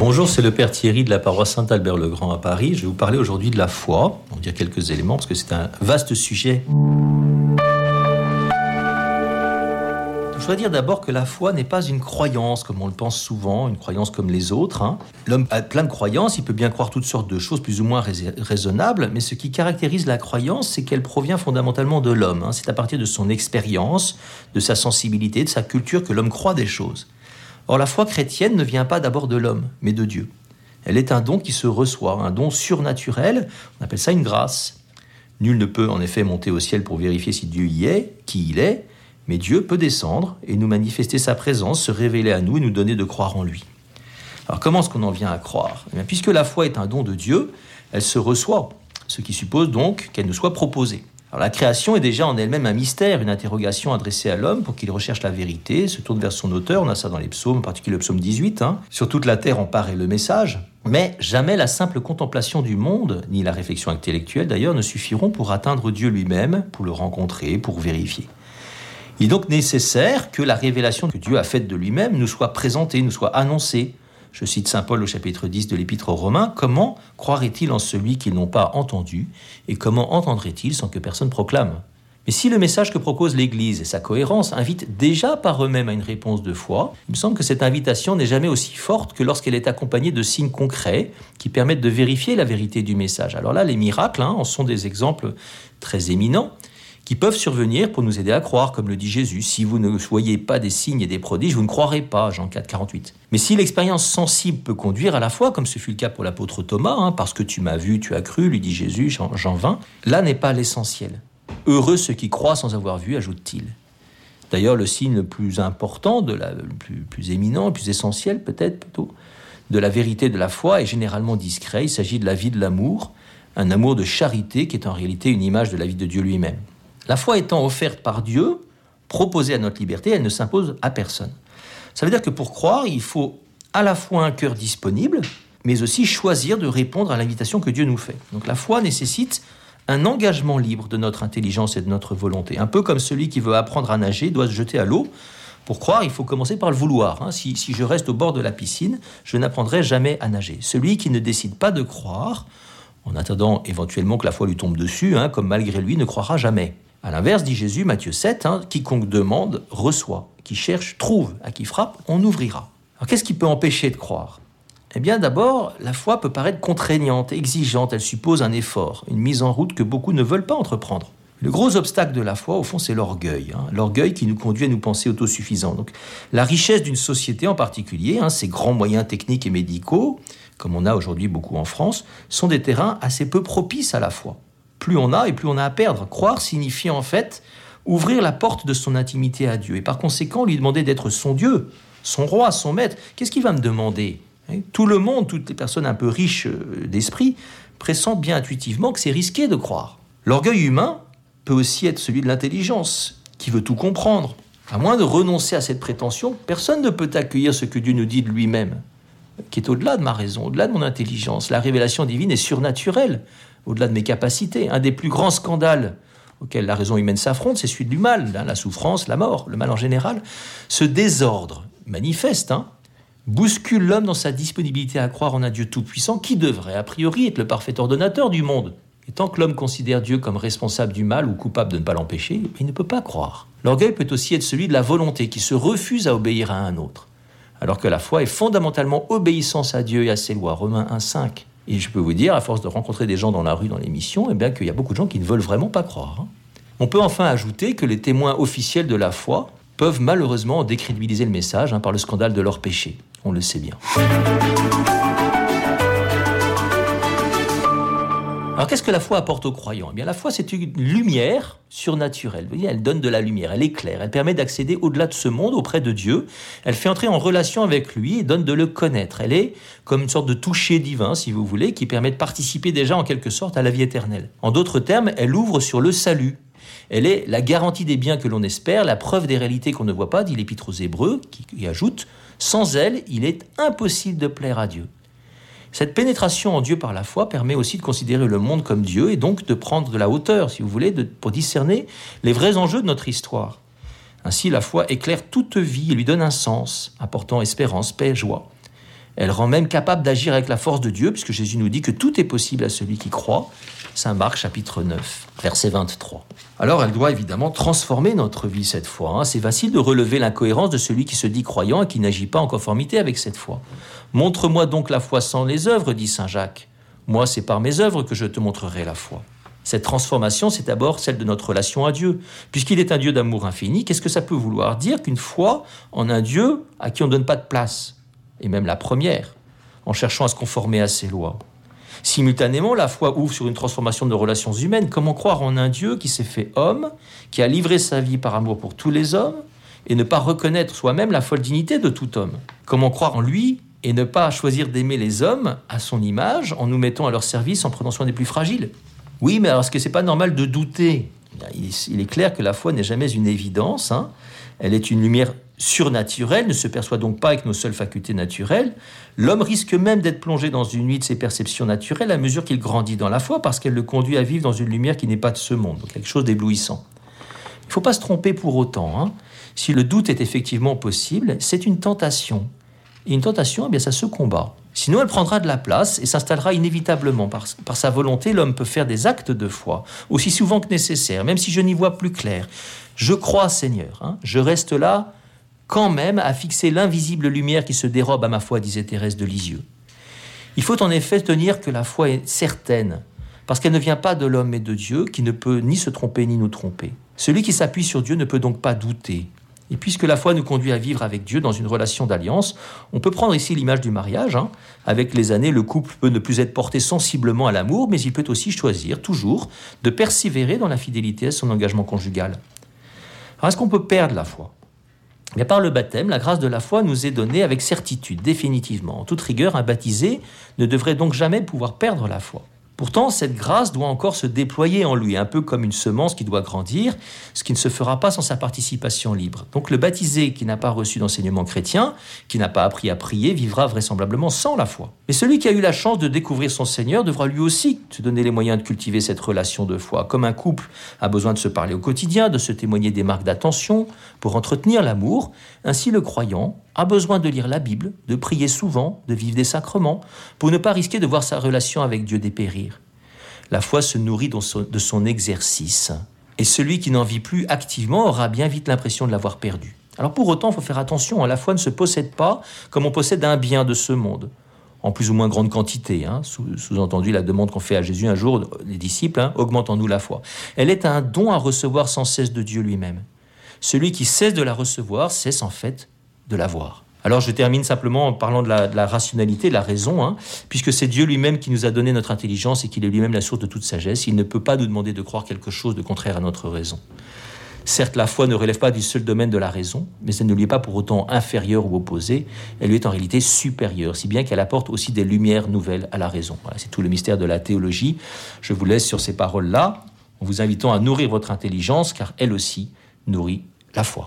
Bonjour, c'est le Père Thierry de la paroisse Saint-Albert-le-Grand à Paris. Je vais vous parler aujourd'hui de la foi. On dire quelques éléments parce que c'est un vaste sujet. Je dois dire d'abord que la foi n'est pas une croyance comme on le pense souvent, une croyance comme les autres. hein. L'homme a plein de croyances, il peut bien croire toutes sortes de choses plus ou moins rais- raisonnables, mais ce qui caractérise la croyance, c'est qu'elle provient fondamentalement de l'homme. hein. C'est à partir de son expérience, de sa sensibilité, de sa culture que l'homme croit des choses. Or, la foi chrétienne ne vient pas d'abord de l'homme, mais de Dieu. Elle est un don qui se reçoit, un don surnaturel, on appelle ça une grâce. Nul ne peut en effet monter au ciel pour vérifier si Dieu y est, qui il est, mais Dieu peut descendre et nous manifester sa présence, se révéler à nous et nous donner de croire en lui. Alors comment est-ce qu'on en vient à croire? Eh Puisque la foi est un don de Dieu, elle se reçoit, ce qui suppose donc qu'elle nous soit proposée. La création est déjà en elle-même un mystère, une interrogation adressée à l'homme pour qu'il recherche la vérité, se tourne vers son auteur, on a ça dans les psaumes, en particulier le psaume 18, hein. sur toute la terre en paraît le message, mais jamais la simple contemplation du monde, ni la réflexion intellectuelle d'ailleurs, ne suffiront pour atteindre Dieu lui-même, pour le rencontrer, pour vérifier. Il est donc nécessaire que la révélation que Dieu a faite de lui-même nous soit présentée, nous soit annoncée. Je cite Saint Paul au chapitre 10 de l'Épître aux Romains, Comment croiraient-ils en celui qu'ils n'ont pas entendu Et comment entendraient-ils sans que personne proclame? Mais si le message que propose l'Église et sa cohérence invitent déjà par eux-mêmes à une réponse de foi, il me semble que cette invitation n'est jamais aussi forte que lorsqu'elle est accompagnée de signes concrets qui permettent de vérifier la vérité du message. Alors là, les miracles hein, en sont des exemples très éminents qui peuvent survenir pour nous aider à croire, comme le dit Jésus. Si vous ne voyez pas des signes et des prodiges, vous ne croirez pas, Jean 4, 48. Mais si l'expérience sensible peut conduire à la foi, comme ce fut le cas pour l'apôtre Thomas, hein, parce que tu m'as vu, tu as cru, lui dit Jésus, Jean, Jean 20, là n'est pas l'essentiel. Heureux ceux qui croient sans avoir vu, ajoute-t-il. D'ailleurs, le signe le plus important, de la, le plus, plus éminent, le plus essentiel peut-être plutôt, de la vérité de la foi est généralement discret. Il s'agit de la vie de l'amour, un amour de charité qui est en réalité une image de la vie de Dieu lui-même. La foi étant offerte par Dieu, proposée à notre liberté, elle ne s'impose à personne. Ça veut dire que pour croire, il faut à la fois un cœur disponible, mais aussi choisir de répondre à l'invitation que Dieu nous fait. Donc la foi nécessite un engagement libre de notre intelligence et de notre volonté. Un peu comme celui qui veut apprendre à nager doit se jeter à l'eau. Pour croire, il faut commencer par le vouloir. hein. Si, je reste au bord de la piscine, je n'apprendrai jamais à nager. Celui qui ne décide pas de croire, en attendant éventuellement que la foi lui tombe dessus, hein, comme malgré lui, ne croira jamais. À l'inverse, dit Jésus, Matthieu 7, hein, quiconque demande, reçoit. Qui cherche, trouve. À qui frappe, on ouvrira. Alors qu'est-ce qui peut empêcher de croire? Eh bien d'abord, la foi peut paraître contraignante, exigeante, elle suppose un effort, une mise en route que beaucoup ne veulent pas entreprendre. Le gros obstacle de la foi, au fond, c'est l'orgueil. hein. L'orgueil qui nous conduit à nous penser autosuffisants. Donc, la richesse d'une société en particulier, hein, ses grands moyens techniques et médicaux, comme on a aujourd'hui beaucoup en France, sont des terrains assez peu propices à la foi. Plus on a et plus on a à perdre. Croire signifie en fait ouvrir la porte de son intimité à Dieu et par conséquent lui demander d'être son Dieu, son roi, son maître. Qu'est-ce qu'il va me demander? Hein? Tout le monde, toutes les personnes un peu riches euh, d'esprit, pressentent bien intuitivement que c'est risqué de croire. L'orgueil humain peut aussi être celui de l'intelligence, qui veut tout comprendre. À moins de renoncer à cette prétention, personne ne peut accueillir ce que Dieu nous dit de lui-même, qui est au-delà de ma raison, au-delà de mon intelligence. La révélation divine est surnaturelle, au-delà de mes capacités. Un des plus grands scandales auxquels la raison humaine s'affronte, c'est celui du mal, hein, la souffrance, la mort, le mal en général. Ce désordre manifeste hein, bouscule l'homme dans sa disponibilité à croire en un Dieu tout-puissant qui devrait, a priori, être le parfait ordonnateur du monde. Et tant que l'homme considère Dieu comme responsable du mal ou coupable de ne pas l'empêcher, il ne peut pas croire. L'orgueil peut aussi être celui de la volonté qui se refuse à obéir à un autre. Alors que la foi est fondamentalement obéissance à Dieu et à ses lois. Romains 1,5. Et je peux vous dire, à force de rencontrer des gens dans la rue, dans l'émission, eh bien qu'il y a beaucoup de gens qui ne veulent vraiment pas croire. hein. On peut enfin ajouter que les témoins officiels de la foi peuvent malheureusement décrédibiliser le message hein, par le scandale de leur péché. On le sait bien. Alors qu'est-ce que la foi apporte aux croyants? Eh bien la foi c'est une lumière surnaturelle. Elle donne de la lumière, elle éclaire, elle permet d'accéder au-delà de ce monde auprès de Dieu. Elle fait entrer en relation avec lui et donne de le connaître. Elle est comme une sorte de toucher divin, si vous voulez, qui permet de participer déjà en quelque sorte à la vie éternelle. En d'autres termes, elle ouvre sur le salut. Elle est la garantie des biens que l'on espère, la preuve des réalités qu'on ne voit pas, dit l'Épître aux Hébreux, qui, qui ajoute Sans elle, il est impossible de plaire à Dieu. Cette pénétration en Dieu par la foi permet aussi de considérer le monde comme Dieu et donc de prendre de la hauteur, si vous voulez, pour discerner les vrais enjeux de notre histoire. Ainsi, la foi éclaire toute vie et lui donne un sens, apportant espérance, paix, joie. Elle rend même capable d'agir avec la force de Dieu, puisque Jésus nous dit que tout est possible à celui qui croit. Saint Marc chapitre 9, verset 23. Alors elle doit évidemment transformer notre vie cette foi. Hein. C'est facile de relever l'incohérence de celui qui se dit croyant et qui n'agit pas en conformité avec cette foi. Montre-moi donc la foi sans les œuvres, dit Saint Jacques. Moi, c'est par mes œuvres que je te montrerai la foi. Cette transformation, c'est d'abord celle de notre relation à Dieu. Puisqu'il est un Dieu d'amour infini, qu'est-ce que ça peut vouloir dire qu'une foi en un Dieu à qui on ne donne pas de place? Et même la première, en cherchant à se conformer à ses lois. Simultanément, la foi ouvre sur une transformation de relations humaines. Comment croire en un Dieu qui s'est fait homme, qui a livré sa vie par amour pour tous les hommes, et ne pas reconnaître soi-même la folle dignité de tout homme? Comment croire en lui et ne pas choisir d'aimer les hommes à son image en nous mettant à leur service en prenant soin des plus fragiles? Oui, mais alors est-ce que c'est pas normal de douter? Il est clair que la foi n'est jamais une évidence. Hein. Elle est une lumière surnaturelle, ne se perçoit donc pas avec nos seules facultés naturelles. L'homme risque même d'être plongé dans une nuit de ses perceptions naturelles à mesure qu'il grandit dans la foi, parce qu'elle le conduit à vivre dans une lumière qui n'est pas de ce monde, quelque chose d'éblouissant. Il ne faut pas se tromper pour autant. Hein. Si le doute est effectivement possible, c'est une tentation. Et une tentation, eh bien, ça se combat. Sinon, elle prendra de la place et s'installera inévitablement. Par, par sa volonté, l'homme peut faire des actes de foi, aussi souvent que nécessaire, même si je n'y vois plus clair. Je crois, Seigneur, hein. je reste là quand même à fixer l'invisible lumière qui se dérobe à ma foi, disait Thérèse de Lisieux. Il faut en effet tenir que la foi est certaine, parce qu'elle ne vient pas de l'homme mais de Dieu, qui ne peut ni se tromper ni nous tromper. Celui qui s'appuie sur Dieu ne peut donc pas douter. Et puisque la foi nous conduit à vivre avec Dieu dans une relation d'alliance, on peut prendre ici l'image du mariage. Hein. Avec les années, le couple peut ne plus être porté sensiblement à l'amour, mais il peut aussi choisir toujours de persévérer dans la fidélité à son engagement conjugal. Est-ce qu'on peut perdre la foi? Mais par le baptême, la grâce de la foi nous est donnée avec certitude, définitivement. En toute rigueur, un baptisé ne devrait donc jamais pouvoir perdre la foi. Pourtant, cette grâce doit encore se déployer en lui, un peu comme une semence qui doit grandir, ce qui ne se fera pas sans sa participation libre. Donc le baptisé qui n'a pas reçu d'enseignement chrétien, qui n'a pas appris à prier, vivra vraisemblablement sans la foi. Mais celui qui a eu la chance de découvrir son Seigneur devra lui aussi se donner les moyens de cultiver cette relation de foi. Comme un couple a besoin de se parler au quotidien, de se témoigner des marques d'attention pour entretenir l'amour, ainsi le croyant a besoin de lire la Bible, de prier souvent, de vivre des sacrements, pour ne pas risquer de voir sa relation avec Dieu dépérir. La foi se nourrit de son exercice, et celui qui n'en vit plus activement aura bien vite l'impression de l'avoir perdu. Alors pour autant, il faut faire attention, hein. la foi ne se possède pas comme on possède un bien de ce monde, en plus ou moins grande quantité, hein. sous-entendu la demande qu'on fait à Jésus un jour, les disciples, hein, augmentons-nous la foi. Elle est un don à recevoir sans cesse de Dieu lui-même. Celui qui cesse de la recevoir cesse en fait de l'avoir. Alors je termine simplement en parlant de la, rationalité, de la raison, hein, puisque c'est Dieu lui-même qui nous a donné notre intelligence et qu'il est lui-même la source de toute sagesse. Il ne peut pas nous demander de croire quelque chose de contraire à notre raison. Certes, la foi ne relève pas du seul domaine de la raison, mais elle ne lui est pas pour autant inférieure ou opposée, elle lui est en réalité supérieure, si bien qu'elle apporte aussi des lumières nouvelles à la raison. c'est tout le mystère de la théologie. Je vous laisse sur ces paroles-là, en vous invitant à nourrir votre intelligence, car elle aussi nourrit la foi.